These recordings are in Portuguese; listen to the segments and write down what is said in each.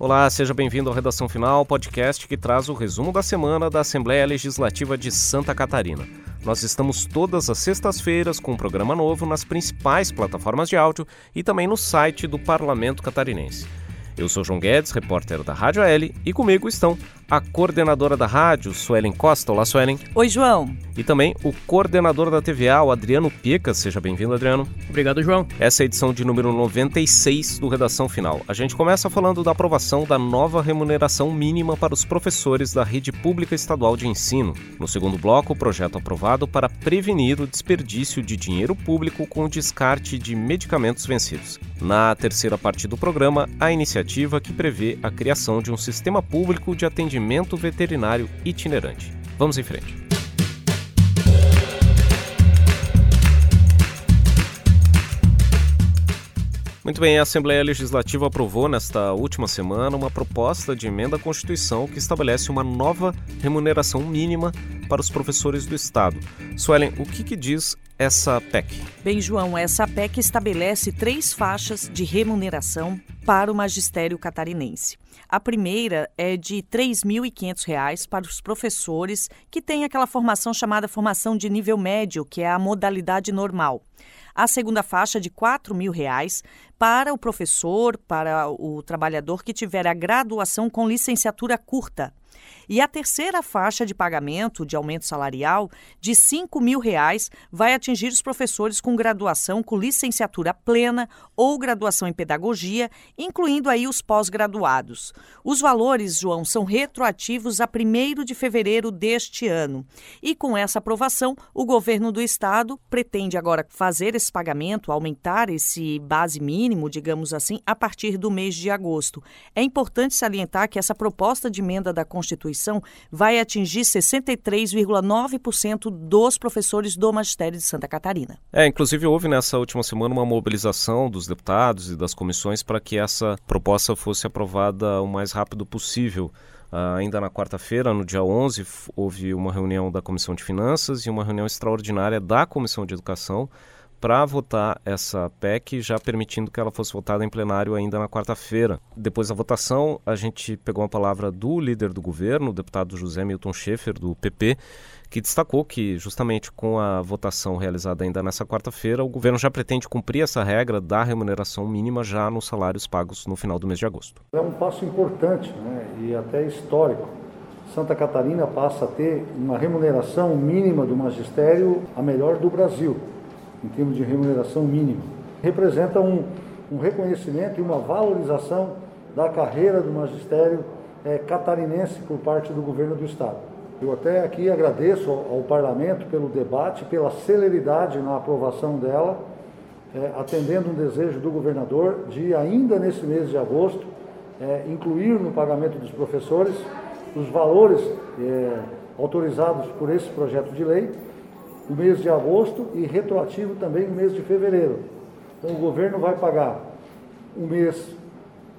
Olá, seja bem-vindo ao Redação Final, podcast que traz o resumo da semana da Assembleia Legislativa de Santa Catarina. Nós estamos todas as sextas-feiras com um programa novo nas principais plataformas de áudio e também no site do Parlamento Catarinense. Eu sou João Guedes, repórter da Rádio L, e comigo estão a coordenadora da rádio, Suelen Costa. Olá, Suelen. Oi, João. E também o coordenador da TVA, o Adriano Pica. Seja bem-vindo, Adriano. Obrigado, João. Essa é a edição de número 96 do Redação Final. A gente começa falando da aprovação da nova remuneração mínima para os professores da rede pública estadual de ensino. No segundo bloco, o projeto aprovado para prevenir o desperdício de dinheiro público com o descarte de medicamentos vencidos. Na terceira parte do programa, a iniciativa que prevê a criação de um sistema público de atendimento atendimento veterinário itinerante. Vamos em frente. Muito bem, a Assembleia Legislativa aprovou nesta última semana uma proposta de emenda à Constituição que estabelece uma nova remuneração mínima para os professores do Estado. Suelen, o que, que diz essa PEC? Bem, João, essa PEC estabelece três faixas de remuneração para o magistério catarinense. A primeira é de R$ 3.500 para os professores que têm aquela formação chamada formação de nível médio, que é a modalidade normal. A segunda faixa de R$ 4.000 para o professor, para o trabalhador que tiver a graduação com licenciatura curta. E a terceira faixa de pagamento de aumento salarial de R$ mil reais vai atingir os professores com graduação com licenciatura plena ou graduação em pedagogia, incluindo aí os pós-graduados. Os valores, João, são retroativos a 1 de fevereiro deste ano. E com essa aprovação, o governo do estado pretende agora fazer esse pagamento, aumentar esse base mínimo, digamos assim, a partir do mês de agosto. É importante salientar que essa proposta de emenda da Constituição Vai atingir 63,9% dos professores do magistério de Santa Catarina. É, inclusive houve nessa última semana uma mobilização dos deputados e das comissões para que essa proposta fosse aprovada o mais rápido possível. Uh, ainda na quarta-feira, no dia 11, houve uma reunião da Comissão de Finanças e uma reunião extraordinária da Comissão de Educação para votar essa PEC, já permitindo que ela fosse votada em plenário ainda na quarta-feira. Depois da votação, a gente pegou a palavra do líder do governo, o deputado José Milton Schaefer, do PP, que destacou que, justamente com a votação realizada ainda nessa quarta-feira, o governo já pretende cumprir essa regra da remuneração mínima já nos salários pagos no final do mês de agosto. É um passo importante né, e até histórico. Santa Catarina passa a ter uma remuneração mínima do magistério a melhor do Brasil em termos de remuneração mínima. Representa um, um reconhecimento e uma valorização da carreira do magistério é, catarinense por parte do governo do Estado. Eu até aqui agradeço ao, parlamento pelo debate, pela celeridade na aprovação dela, é, atendendo um desejo do governador de, ainda nesse mês de agosto, é, incluir no pagamento dos professores os valores autorizados por esse projeto de lei o mês de agosto e retroativo também o mês de fevereiro. Então o governo vai pagar o mês,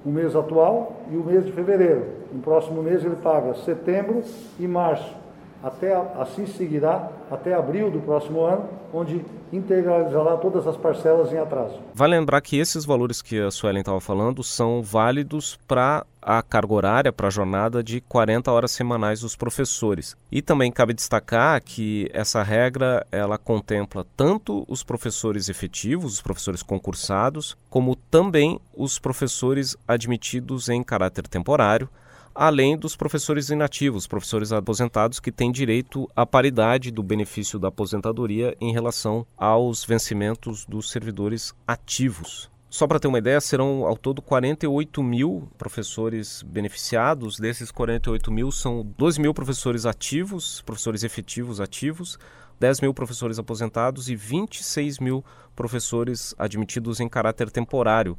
o mês atual e o mês de fevereiro. No próximo mês ele paga setembro e março. Até assim seguirá até abril do próximo ano, onde integralizará todas as parcelas em atraso. Vale lembrar que esses valores que a Suelen estava falando são válidos para a carga horária, para a jornada de 40 horas semanais dos professores. E também cabe destacar que essa regra ela contempla tanto os professores efetivos, os professores concursados, como também os professores admitidos em caráter temporário, além dos professores inativos, professores aposentados que têm direito à paridade do benefício da aposentadoria em relação aos vencimentos dos servidores ativos. Só para ter uma ideia, serão ao todo 48 mil professores beneficiados. Desses 48 mil, são 12 mil professores ativos, professores efetivos ativos, 10 mil professores aposentados e 26 mil professores admitidos em caráter temporário.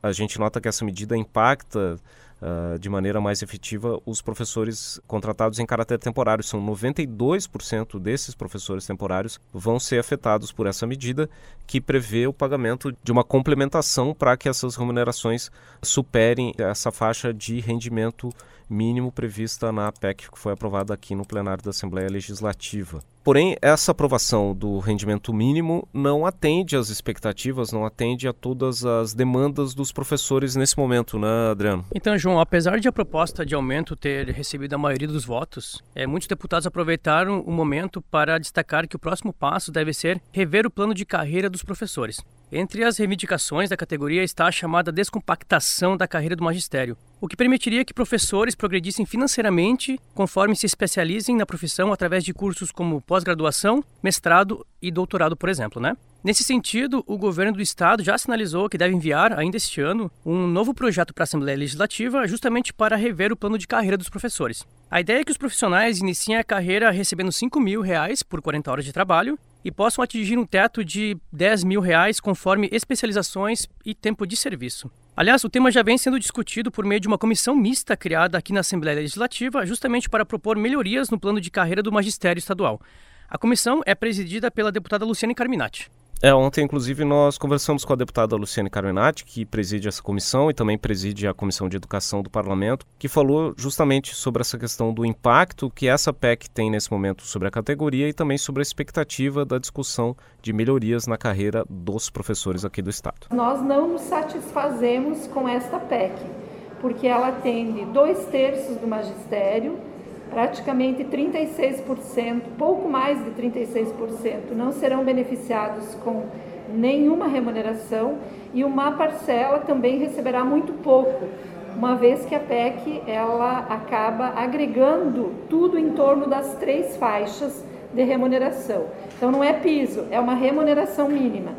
A gente nota que essa medida impacta uh, de maneira mais efetiva os professores contratados em caráter temporário. São 92% desses professores temporários vão ser afetados por essa medida que prevê o pagamento de uma complementação para que essas remunerações superem essa faixa de rendimento mínimo prevista na PEC que foi aprovada aqui no plenário da Assembleia Legislativa. Porém, essa aprovação do rendimento mínimo não atende às expectativas, não atende a todas as demandas dos professores nesse momento, né, Adriano? Então, João, apesar de a proposta de aumento ter recebido a maioria dos votos, é, muitos deputados aproveitaram o momento para destacar que o próximo passo deve ser rever o plano de carreira dos professores. Entre as reivindicações da categoria está a chamada descompactação da carreira do magistério, o que permitiria que professores progredissem financeiramente conforme se especializem na profissão através de cursos como pós-graduação, mestrado e doutorado, por exemplo, né? Nesse sentido, o governo do estado já sinalizou que deve enviar, ainda este ano, um novo projeto para a Assembleia Legislativa justamente para rever o plano de carreira dos professores. A ideia é que os profissionais iniciem a carreira recebendo 5 mil reais por 40 horas de trabalho e possam atingir um teto de 10 mil reais conforme especializações e tempo de serviço. Aliás, o tema já vem sendo discutido por meio de uma comissão mista criada aqui na Assembleia Legislativa, justamente para propor melhorias no plano de carreira do magistério estadual. A comissão é presidida pela deputada Luciane Carminati. É, ontem, inclusive, nós conversamos com a deputada Luciane Carmenati, que preside essa comissão e também preside a Comissão de Educação do Parlamento, que falou justamente sobre essa questão do impacto que essa PEC tem nesse momento sobre a categoria e também sobre a expectativa da discussão de melhorias na carreira dos professores aqui do Estado. Nós não nos satisfazemos com esta PEC, porque ela atende dois terços do magistério praticamente 36%, pouco mais de 36%, não serão beneficiados com nenhuma remuneração e uma parcela também receberá muito pouco, uma vez que a PEC ela acaba agregando tudo em torno das três faixas de remuneração. Então não é piso, é uma remuneração mínima.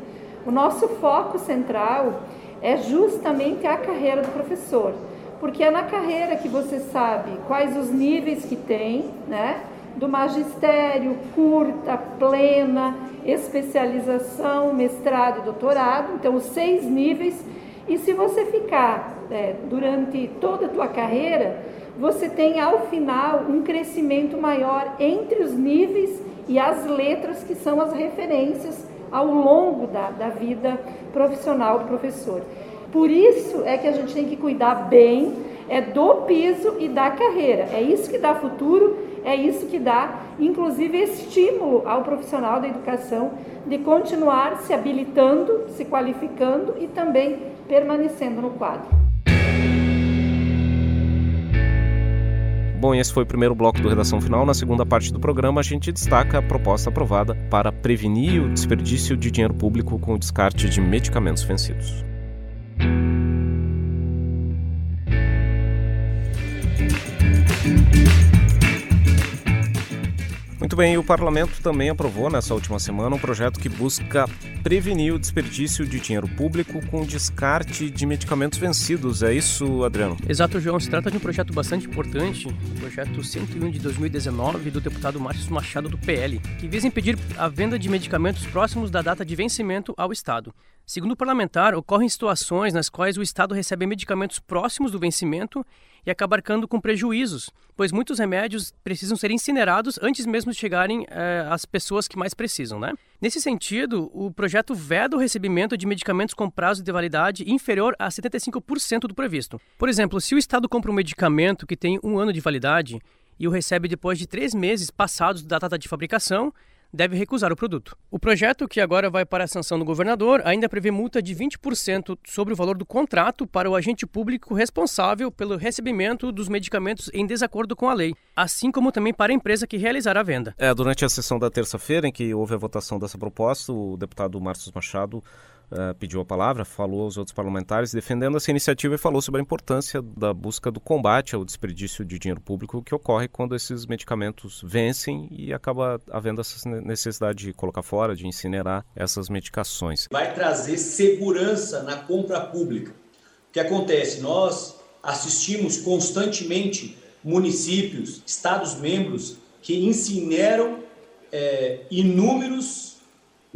O nosso foco central é justamente a carreira do professor porque é na carreira que você sabe quais os níveis que tem, né? Do magistério, curta, plena, especialização, mestrado e doutorado, então os seis níveis. E se você ficar é, durante toda a tua carreira, você tem ao final um crescimento maior entre os níveis e as letras que são as referências ao longo da, da vida profissional do professor. Por isso é que a gente tem que cuidar bem é do piso e da carreira. É isso que dá futuro, é isso que dá, inclusive, estímulo ao profissional da educação de continuar se habilitando, se qualificando e também permanecendo no quadro. Bom, esse foi o primeiro bloco do Redação Final. Na segunda parte do programa, a gente destaca a proposta aprovada para prevenir o desperdício de dinheiro público com o descarte de medicamentos vencidos. Bem, o parlamento também aprovou nessa última semana um projeto que busca prevenir o desperdício de dinheiro público com descarte de medicamentos vencidos. É isso, Adriano? Exato, João. Se trata de um projeto bastante importante, o projeto 101 de 2019 do deputado Márcio Machado do PL, que visa impedir a venda de medicamentos próximos da data de vencimento ao Estado. Segundo o parlamentar, ocorrem situações nas quais o Estado recebe medicamentos próximos do vencimento e acaba arcando com prejuízos, pois muitos remédios precisam ser incinerados antes mesmo de chegarem eh, às pessoas que mais precisam, né? Nesse sentido, o projeto veda o recebimento de medicamentos com prazo de validade inferior a 75% do previsto. Por exemplo, se o Estado compra um medicamento que tem um ano de validade e o recebe depois de três meses passados da data de fabricação, deve recusar o produto. O projeto, que agora vai para a sanção do governador, ainda prevê multa de 20% sobre o valor do contrato para o agente público responsável pelo recebimento dos medicamentos em desacordo com a lei, assim como também para a empresa que realizar a venda. É, durante a sessão da terça-feira, em que houve a votação dessa proposta, o deputado Márcio Machado uh, pediu a palavra, falou aos outros parlamentares defendendo essa iniciativa e falou sobre a importância da busca do combate ao desperdício de dinheiro público que ocorre quando esses medicamentos vencem e acaba havendo essa necessidade de colocar fora, de incinerar essas medicações. Vai trazer segurança na compra pública. O que acontece? Nós assistimos constantemente municípios, estados-membros que incineram é, inúmeros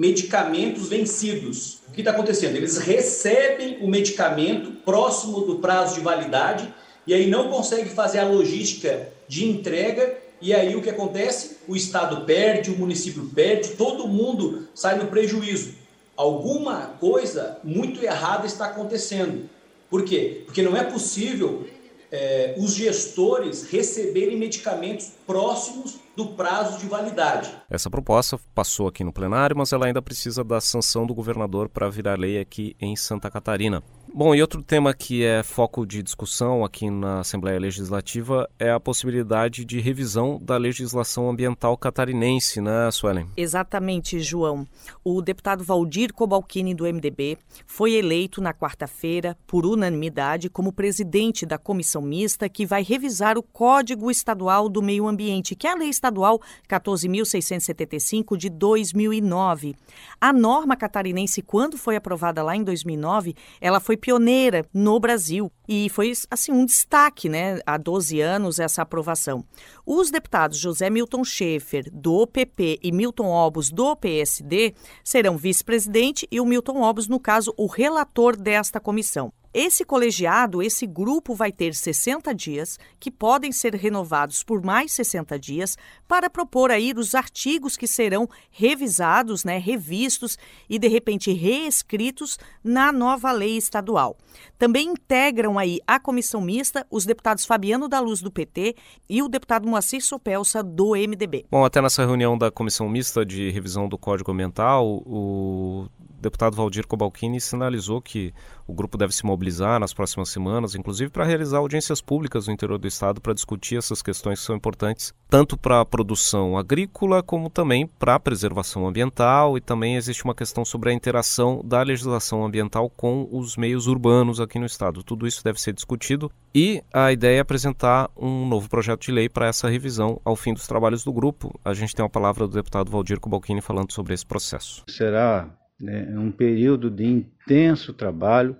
medicamentos vencidos. O que está acontecendo? Eles recebem o medicamento próximo do prazo de validade e aí não conseguem fazer a logística de entrega. E aí o que acontece? O Estado perde, o município perde, todo mundo sai no prejuízo. Alguma coisa muito errada está acontecendo. Por quê? Porque não é possível é, os gestores receberem medicamentos próximos do prazo de validade. Essa proposta passou aqui no plenário, mas ela ainda precisa da sanção do governador para virar lei aqui em Santa Catarina. Bom, e outro tema que é foco de discussão aqui na Assembleia Legislativa é a possibilidade de revisão da legislação ambiental catarinense, né, Suelen? Exatamente, João. O deputado Valdir Cobalcini, do MDB, foi eleito na quarta-feira, por unanimidade, como presidente da comissão mista que vai revisar o Código Estadual do Meio Ambiente, que é a lei estadual 14.675 de 2009. A norma catarinense, quando foi aprovada lá em 2009, ela foi pioneira no Brasil e foi assim um destaque, né, há 12 anos essa aprovação. Os deputados José Milton Schaefer do OPP e Milton Obos do PSD serão vice-presidente e o Milton Obos, no caso, o relator desta comissão. Esse colegiado, esse grupo vai ter 60 dias, que podem ser renovados por mais 60 dias, para propor aí os artigos que serão revisados, né, revistos e de repente reescritos na nova lei estadual. Também integram aí a comissão mista os deputados Fabiano da Luz do PT e o deputado Moacir Sopelsa do MDB. Bom, até nessa reunião da comissão mista de revisão do Código Ambiental, o deputado Valdir Cobalcini sinalizou que o grupo deve se mobilizar nas próximas semanas, inclusive para realizar audiências públicas no interior do estado para discutir essas questões que são importantes tanto para a produção agrícola como também para a preservação ambiental e também existe uma questão sobre a interação da legislação ambiental com os meios urbanos aqui no estado. Tudo isso deve ser discutido e a ideia é apresentar um novo projeto de lei para essa revisão ao fim dos trabalhos do grupo. A gente tem uma palavra do deputado Valdir Cobalcini falando sobre esse processo. Será né, um período de intenso trabalho,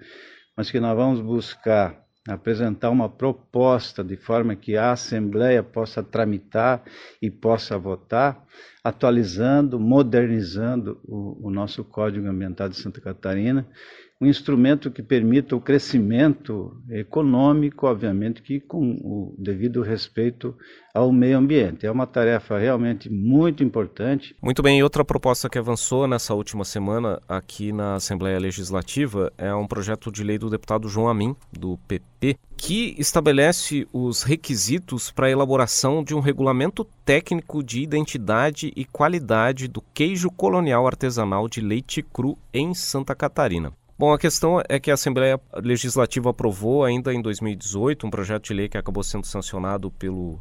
mas que nós vamos buscar apresentar uma proposta de forma que a Assembleia possa tramitar e possa votar, atualizando, modernizando o, o nosso Código Ambiental de Santa Catarina um instrumento que permita o crescimento econômico, obviamente que com o devido respeito ao meio ambiente. É uma tarefa realmente muito importante. Muito bem, e outra proposta que avançou nessa última semana aqui na Assembleia Legislativa é um projeto de lei do deputado João Amin, do PP, que estabelece os requisitos para a elaboração de um regulamento técnico de identidade e qualidade do queijo colonial artesanal de leite cru em Santa Catarina. Bom, a questão é que a Assembleia Legislativa aprovou ainda em 2018 um projeto de lei que acabou sendo sancionado pelo,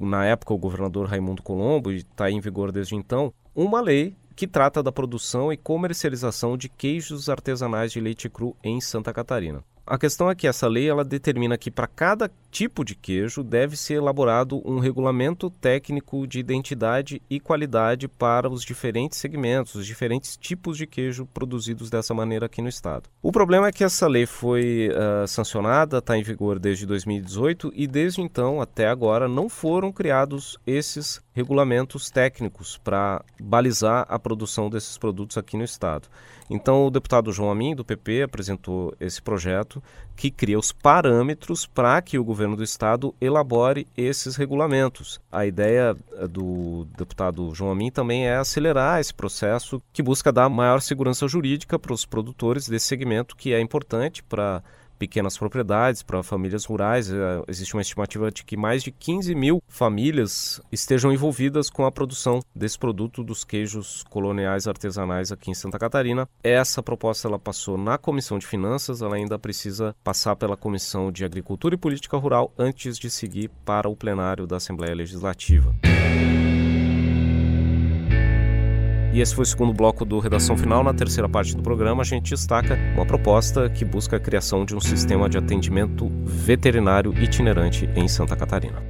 na época, o governador Raimundo Colombo, e está em vigor desde então, uma lei que trata da produção e comercialização de queijos artesanais de leite cru em Santa Catarina. A questão é que essa lei ela determina que para cada tipo de queijo deve ser elaborado um regulamento técnico de identidade e qualidade para os diferentes segmentos, os diferentes tipos de queijo produzidos dessa maneira aqui no estado. O problema é que essa lei foi uh, sancionada, está em vigor desde 2018 e desde então até agora não foram criados esses regulamentos técnicos para balizar a produção desses produtos aqui no estado. Então o deputado João Amin do PP apresentou esse projeto que cria os parâmetros para que o governo do estado elabore esses regulamentos. A ideia eh, do deputado João Amin também é acelerar esse processo que busca dar maior segurança jurídica para os produtores desse segmento, que é importante para pequenas propriedades, para famílias rurais. É, existe uma estimativa de que mais de 15 mil famílias estejam envolvidas com a produção desse produto dos queijos coloniais artesanais aqui em Santa Catarina. Essa proposta ela passou na Comissão de Finanças, ela ainda precisa passar pela Comissão de Agricultura e Política Rural antes de seguir para o plenário da Assembleia Legislativa. E esse foi o segundo bloco do Redação Final. Na terceira parte do programa, a gente destaca uma proposta que busca a criação de um sistema de atendimento veterinário itinerante em Santa Catarina.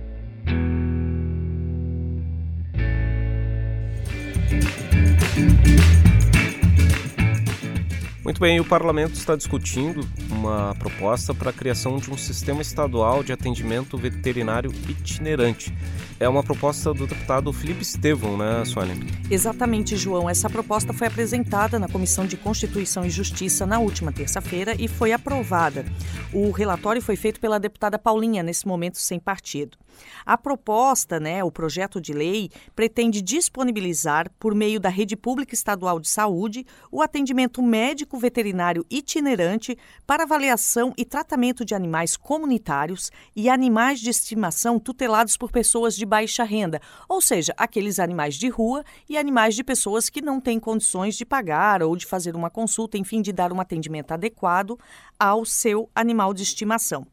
Muito bem, o parlamento está discutindo uma proposta para a criação de um sistema estadual de atendimento veterinário itinerante. É uma proposta do deputado Felipe Estevão, né, Sônia? Exatamente, João. Essa proposta foi apresentada na Comissão de Constituição e Justiça na última terça-feira e foi aprovada. O relatório foi feito pela deputada Paulinha, nesse momento sem partido. A proposta, né, o projeto de lei, pretende disponibilizar, por meio da rede pública estadual de saúde, o atendimento médico médico veterinário itinerante para avaliação e tratamento de animais comunitários e animais de estimação tutelados por pessoas de baixa renda, ou seja, aqueles animais de rua e animais de pessoas que não têm condições de pagar ou de fazer uma consulta, enfim, de dar um atendimento adequado ao seu animal de estimação.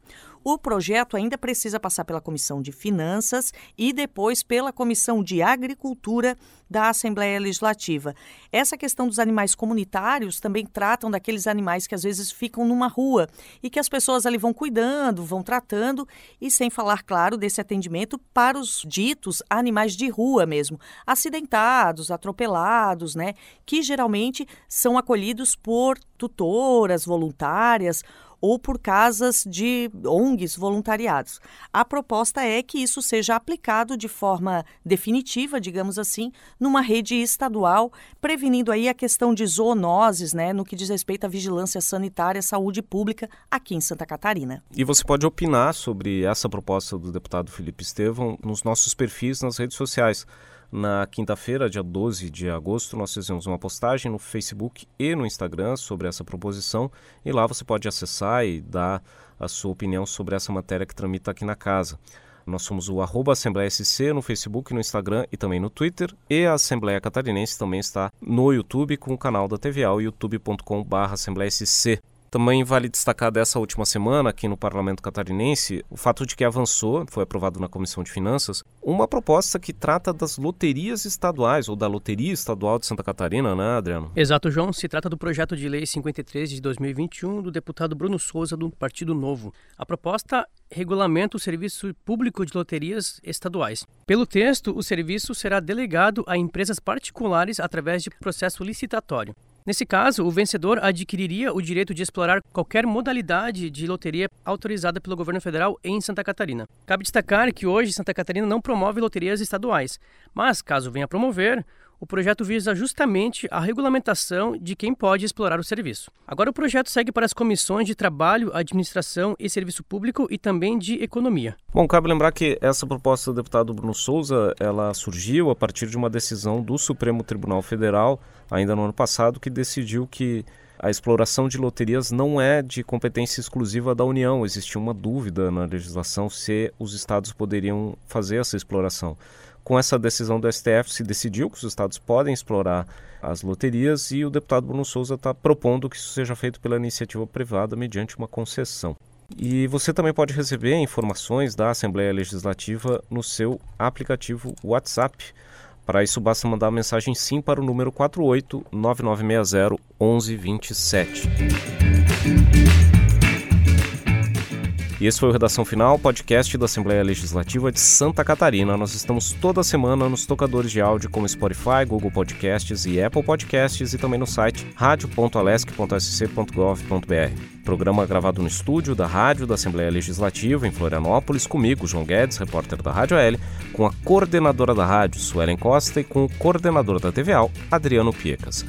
O projeto ainda precisa passar pela Comissão de Finanças e depois pela Comissão de Agricultura da Assembleia Legislativa. Essa questão dos animais comunitários também tratam daqueles animais que às vezes ficam numa rua e que as pessoas ali vão cuidando, vão tratando e sem falar, claro, desse atendimento para os ditos animais de rua mesmo, acidentados, atropelados, né, que geralmente são acolhidos por tutoras voluntárias ou por casas de ONGs voluntariados. A proposta é que isso seja aplicado de forma definitiva, digamos assim, numa rede estadual, prevenindo aí a questão de zoonoses, né, no que diz respeito à vigilância sanitária, saúde pública aqui em Santa Catarina. E você pode opinar sobre essa proposta do deputado Felipe Estevão nos nossos perfis nas redes sociais. Na quinta-feira, dia 12 de agosto, nós fizemos uma postagem no Facebook e no Instagram sobre essa proposição e lá você pode acessar e dar a sua opinião sobre essa matéria que tramita aqui na casa. Nós somos o arroba Assembleia SC no Facebook, no Instagram e também no Twitter. E a Assembleia Catarinense também está no YouTube com o canal da TVA, youtube.com.br Assembleia SC. Também vale destacar dessa última semana aqui no Parlamento Catarinense o fato de que avançou, foi aprovado na Comissão de Finanças, uma proposta que trata das loterias estaduais ou da Loteria Estadual de Santa Catarina, né, Adriano? Exato, João. Se trata do projeto de lei 53 de 2021 do deputado Bruno Souza do Partido Novo. A proposta regulamenta o serviço público de loterias estaduais. Pelo texto, o serviço será delegado a empresas particulares através de processo licitatório. Nesse caso, o vencedor adquiriria o direito de explorar qualquer modalidade de loteria autorizada pelo governo federal em Santa Catarina. Cabe destacar que hoje Santa Catarina não promove loterias estaduais, mas caso venha a promover, o projeto visa justamente a regulamentação de quem pode explorar o serviço. Agora o projeto segue para as comissões de Trabalho, Administração e Serviço Público e também de Economia. Bom, cabe lembrar que essa proposta do deputado Bruno Souza, ela surgiu a partir de uma decisão do Supremo Tribunal Federal, ainda no ano passado, que decidiu que a exploração de loterias não é de competência exclusiva da União. Existia uma dúvida na legislação se os estados poderiam fazer essa exploração com essa decisão do STF, se decidiu que os estados podem explorar as loterias e o deputado Bruno Souza está propondo que isso seja feito pela iniciativa privada mediante uma concessão. E você também pode receber informações da Assembleia Legislativa no seu aplicativo WhatsApp. Para isso, basta mandar a mensagem sim para o número 48 9960 1127. E esse foi o Redação Final, podcast da Assembleia Legislativa de Santa Catarina. Nós estamos toda semana nos tocadores de áudio como Spotify, Google Podcasts e Apple Podcasts e também no site radio.alesc.sc.gov.br. Programa gravado no estúdio da Rádio da Assembleia Legislativa em Florianópolis, comigo, João Guedes, repórter da Rádio L, com a coordenadora da rádio, Suelen Costa, e com o coordenador da TVA, Adriano Piecas.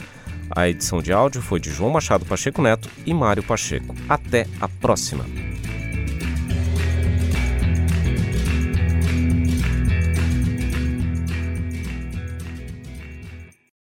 A edição de áudio foi de João Machado Pacheco Neto e Mário Pacheco. Até a próxima!